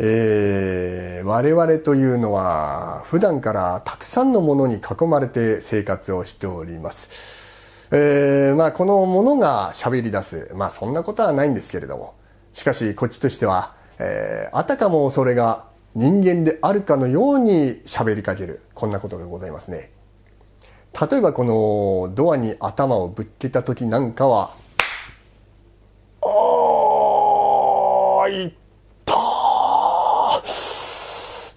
えー、我々というのは普段からたくさんのものに囲まれて生活をしております。えー、まあこのものが喋り出す。まあそんなことはないんですけれども。しかしこっちとしては、えー、あたかもそれが人間であるかのように喋りかける。こんなことがございますね。例えばこのドアに頭をぶっけた時なんかは、あー、い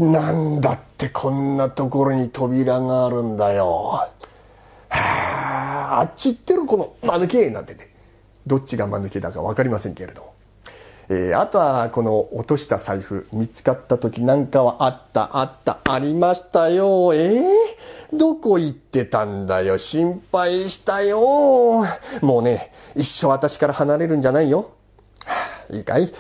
なんだってこんなところに扉があるんだよ。はあ、あっち行ってるこの間抜けなんてね。どっちが間抜けだか分かりませんけれど。えー、あとはこの落とした財布見つかった時なんかはあったあったありましたよ。えー、どこ行ってたんだよ。心配したよ。もうね、一生私から離れるんじゃないよ。いいかい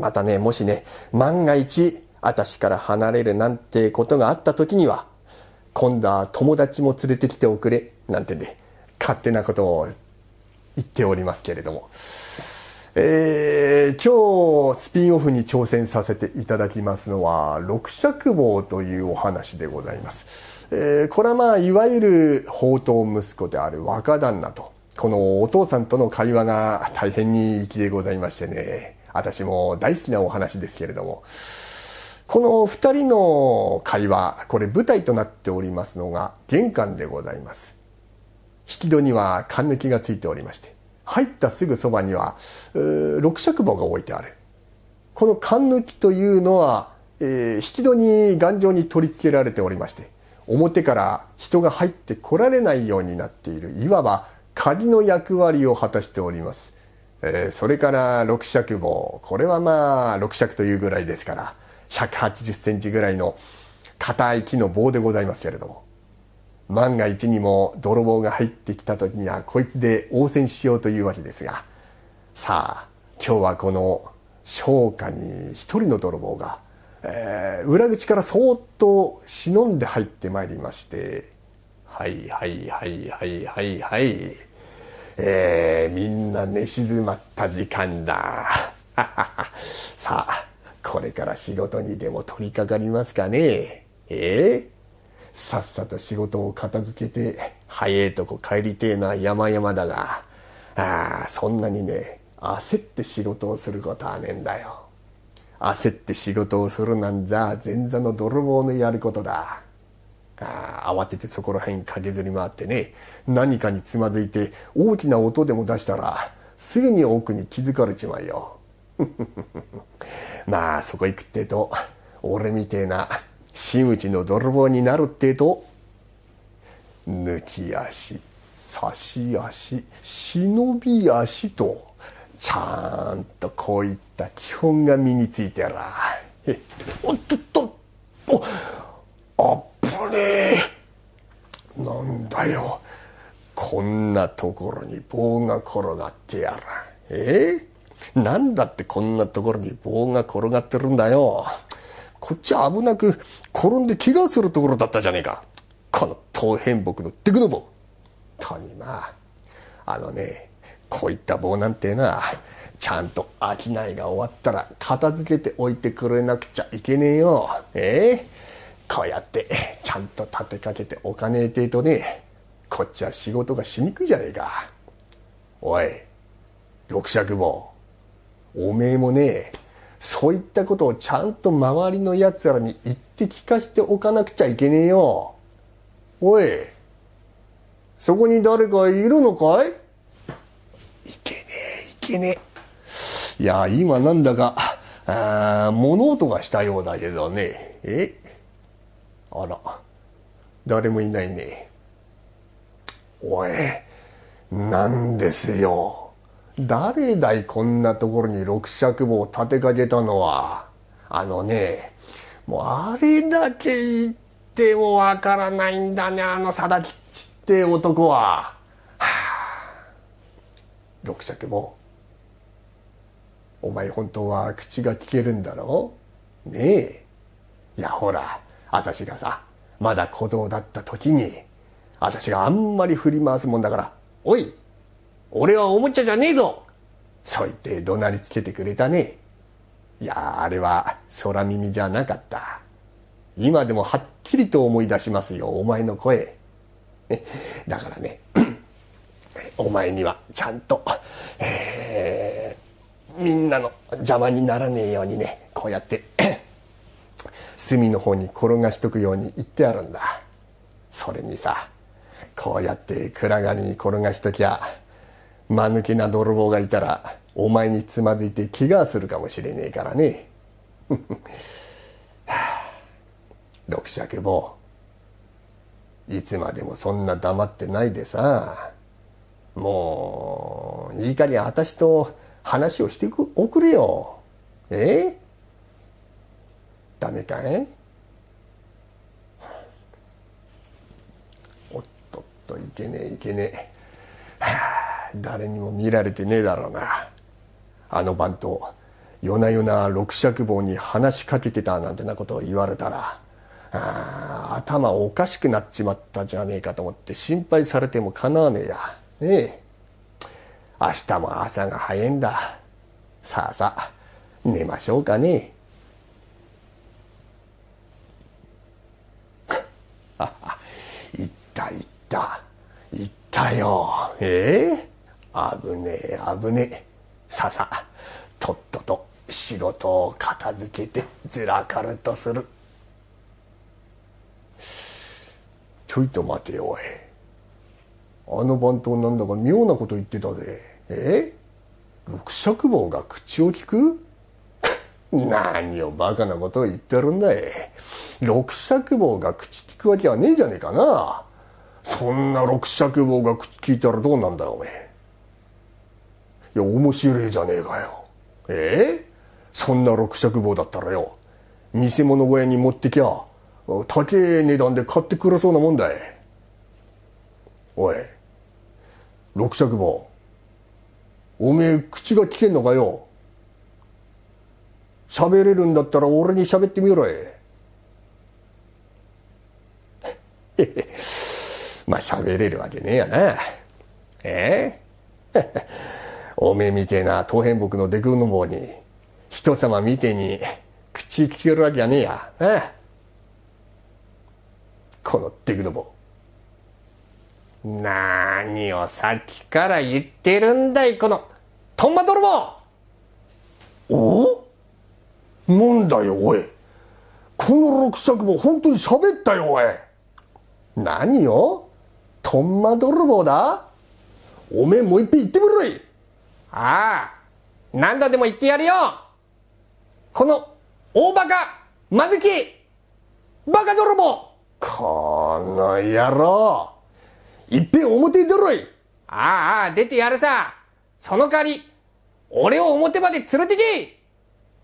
またね、もしね、万が一、私から離れるなんてことがあった時には、今度は友達も連れてきておくれ、なんてね、勝手なことを言っておりますけれども。えー、今日スピンオフに挑戦させていただきますのは六尺棒というお話でございます、えー、これはまあいわゆる宝刀息子である若旦那とこのお父さんとの会話が大変に粋でございましてね私も大好きなお話ですけれどもこの二人の会話これ舞台となっておりますのが玄関でございます引き戸には缶抜きがついておりまして入ったすぐそばには、六尺棒が置いてある。この缶抜きというのは、えー、引き戸に頑丈に取り付けられておりまして、表から人が入ってこられないようになっている、いわば鍵の役割を果たしております。えー、それから六尺棒。これはまあ、六尺というぐらいですから、180センチぐらいの硬い木の棒でございますけれども。万が一にも泥棒が入ってきた時にはこいつで応戦しようというわけですがさあ今日はこの商家に一人の泥棒が、えー、裏口からそーっと忍んで入ってまいりましてはいはいはいはいはいはいえー、みんな寝静まった時間だ さあこれから仕事にでも取り掛かりますかね？え？ーさっさと仕事を片付けて、早いとこ帰りてえな山々だが、ああ、そんなにね、焦って仕事をすることはねえんだよ。焦って仕事をするなんざ前座の泥棒のやることだ。ああ慌ててそこら辺駆けずり回ってね、何かにつまずいて大きな音でも出したら、すぐに奥に気づかれちまうよ。まあそこ行くってと、俺みてえな真打ちの泥棒になるってと抜き足差し足忍び足とちゃんとこういった基本が身についてら。おっとっとおあっぱれなんだよ。こんなところに棒が転がってやら。え？ー、なんだってこんなところに棒が転がってるんだよこっちは危なく転んで怪我するところだったじゃねえか。この当変木のテクノ棒。とにまあ、あのね、こういった棒なんてな、ちゃんと商いが終わったら片付けておいてくれなくちゃいけねえよ。ええ？こうやってちゃんと立てかけておかねえてえとね、こっちは仕事がしにくいじゃねえか。おい、六尺棒。おめえもね、そういったことをちゃんと周りの奴らに言って聞かしておかなくちゃいけねえよ。おい、そこに誰かいるのかい？いけねえ、いけねえ。いや、今なんだか、あ物音がしたようだけどね。え？あら、誰もいないね。おい、なんですよ。誰だいこんなところに六尺棒を立てかけたのは？あのね、もうあれだけ言ってもわからないんだね、あの貞吉って男は。はあ、六尺棒。お前本当は口が聞けるんだろねえ。いやほら、私がさ、まだ小僧だった時に、私があんまり振り回すもんだから、おい俺はおもちゃじゃねえぞ。そう言って怒鳴りつけてくれたね。いやあれは空耳じゃなかった。今でもはっきりと思い出しますよお前の声。だからね お前にはちゃんと、えー、みんなの邪魔にならねえようにねこうやって 隅の方に転がしとくように言ってあるんだ。それにさこうやって暗がりに転がしときゃ間抜けな泥棒がいたらお前につまずいて怪我するかもしれねえからね。六尺棒いつまでもそんな黙ってないでさ。もういい加減私と話をしておくれよ。ええ？ダメかい？おっとっといけねえいけねえ、誰にも見られてねえだろうな。あの番頭夜な夜な六尺棒に話しかけてたなんてなことを言われたらあ頭おかしくなっちまったじゃねえかと思って心配されてもかなわねえや。ねえ。明日も朝が早いんだ。さあさあ寝ましょうかね。ああ行った行った。行ったよ。ええ危ねえ危ねえ。ささとっとと仕事を片付けてずらかるとする。ちょいと待てよおい。あの番頭なんだか妙なこと言ってたぜ。え？六尺棒が口を聞く？何をバカなことを言ってるんだい。六尺棒が口聞くわけはねえじゃねえかな。そんな六尺棒が口聞いたらどうなんだよおめえ。いや面白いじゃねえかよ。え？えそんな六尺棒だったらよ。見せ物小屋に持ってきゃ高え値段で買ってくれそうなもんだい。おい六尺棒おめえ口が聞けんのかよ。喋れるんだったら俺に喋ってみろい。まあ喋れるわけねえやな。ええ？おめえみてえな東変木のデクの棒に。人様みてえに口聞けるわけやねえや。ああこのデクノボ何をさっきから言ってるんだいこのトンマ泥棒お？なんだよおい。この六尺棒本当に喋ったよおい。何を？トンマ泥棒だ。おめえもう一遍言ってみろい。ああ何度でも言ってやるよ。この大バカ間抜きバカ泥棒。この野郎。いっぺん表に出ろい。ああ出てやるさ。その代わり俺を表まで連れてけ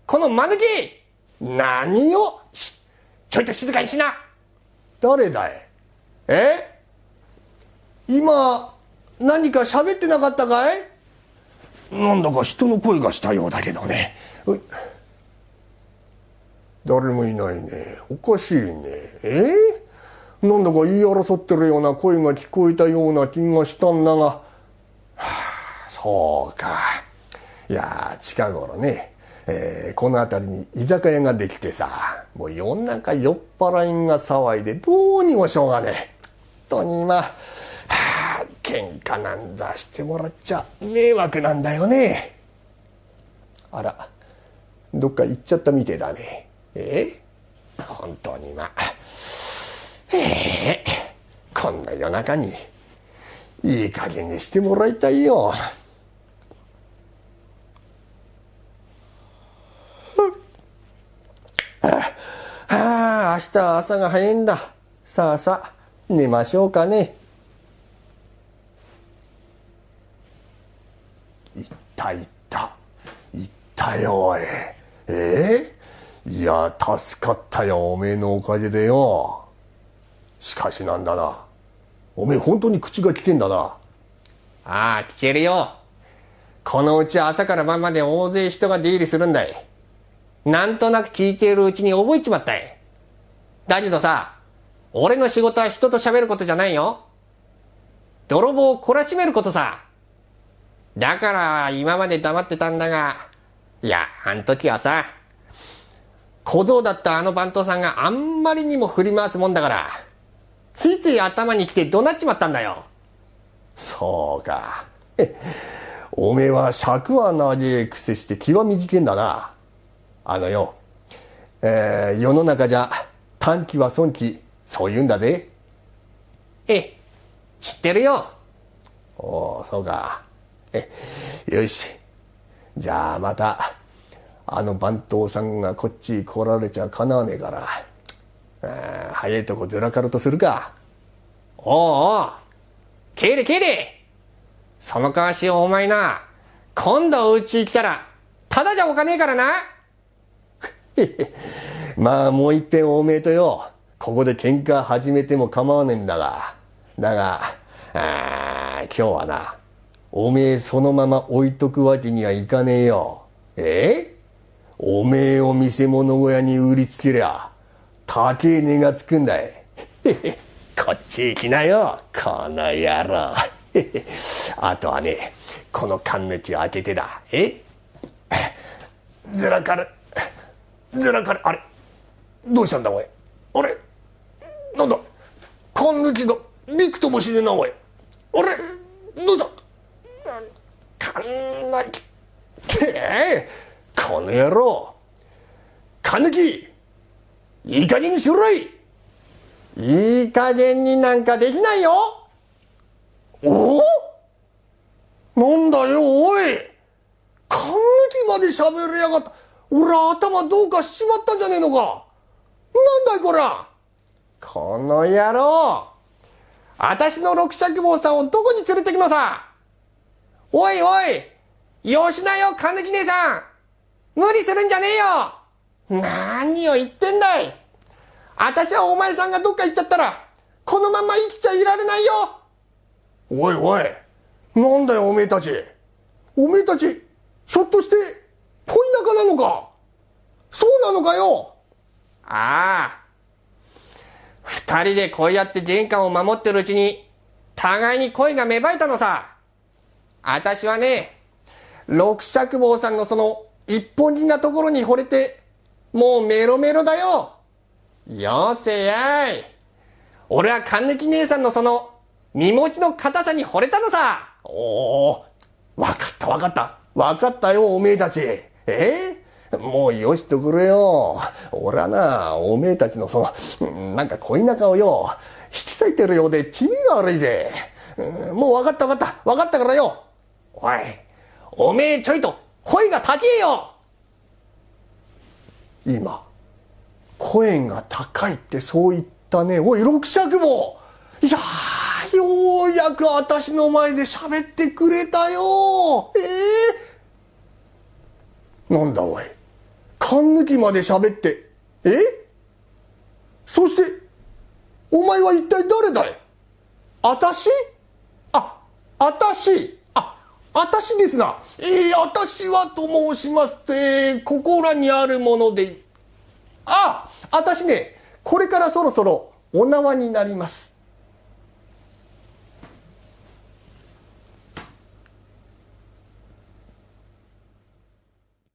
この間抜き何を？ちょいと静かにしな。誰だい？え？今何か喋ってなかったかい？なんだか人の声がしたようだけどね。誰もいないね。おかしいね。え？ー、なんだか言い争ってるような声が聞こえたような気がしたんだが、はあ、そうか。いや近頃ね、えー、この辺りに居酒屋ができてさもう夜中酔っ払いが騒いでどうにもしょうがねえ。本当に今、喧嘩なんざしてもらっちゃ迷惑なんだよね。あらどっか行っちゃったみてえだね。え？え本当にまあえ？えこんな夜中にいい加減にしてもらいたいよ。ああ明日は朝が早いんだ。さあさあ寝ましょうかね。いったいった。いったよおい。え？えー、いや助かったよおめえのおかげでよ。しかしなんだな。おめえ本当に口が聞けんだな。ああ聞けるよ。このうち朝から晩まで大勢人が出入りするんだい。なんとなく聞いているうちに覚えちまったい。だけどさ俺の仕事は人と喋ることじゃないよ。泥棒を懲らしめることさ。だから今まで黙ってたんだがいやあん時はさ小僧だったあの番頭さんがあんまりにも振り回すもんだから、ついつい頭に来て怒鳴っちまったんだよ。そうか。おめえは尺は長えくせして気は短いんだな。あのよ、えー、世の中じゃ短期は損期、そう言うんだぜ。ええ、知ってるよ。おお、そうか。え、よし。じゃあまた、あの番頭さんがこっち来られちゃかなわねえから、あ早いとこずらかるとするか。おうおう、帰れ帰れそのかわしお前な、今度お家行ったら、ただじゃおかねえからな。まあもういっぺんおめえとよ、ここで喧嘩始めても構わねえんだが。だが、あ今日はな、おめえそのまま置いとくわけにはいかねえよ。え？おめえを見せ物小屋に売りつけりゃ、高え値がつくんだい。こっち行きなよ、この野郎。あとはね、この缶抜きを開けてだ。え？ずらかる。ずらかる。あれ？どうしたんだおい？あれ？なんだ？缶抜きがびくともしねえなおい。あれ？どうした缶抜き。ってこの野郎。缶抜きいい加減にしろい。いい加減になんかできないよ。おお？なんだよおい。感激まで喋りやがった。俺頭どうかしちまったんじゃねえのか。なんだいこら。この野郎。私の六尺坊さんをどこに連れてくのさおいおいよしなよ、金木姉さん無理するんじゃねえよ何を言ってんだい私はお前さんがどっか行っちゃったら、このまま生きちゃいられないよおいおい、なんだよおめえたち。おめえたち、ひょっとして、恋仲なのか？そうなのかよああ。二人でこうやって玄関を守ってるうちに、互いに恋が芽生えたのさ。あたしはね、六尺坊さんのその一本気なところに惚れて、もうメロメロだよ。よせやい。俺は神抜姉さんのその、身持ちの硬さに惚れたのさ。おお、わかったわかった。わかったよ、おめえたち。え？ー、もうよしとくれよ。俺はな、おめえたちのその、なんか恋仲をよ、引き裂いてるようで気味が悪いぜ。もうわかったわかった。わかったからよ。おい、おめえちょいと声が高えよ。今。声が高いってそう言ったね。おい、六尺もいやー、ようやく私の前で喋ってくれたよ。ええー、なんだおい。勘抜きまで喋って、え？そして、お前は一体誰だい？あたしあ、あたし私、ですが。ええー、私はと申しますと、え、ここらにあるもので、あ私ね、これからそろそろお縄になります。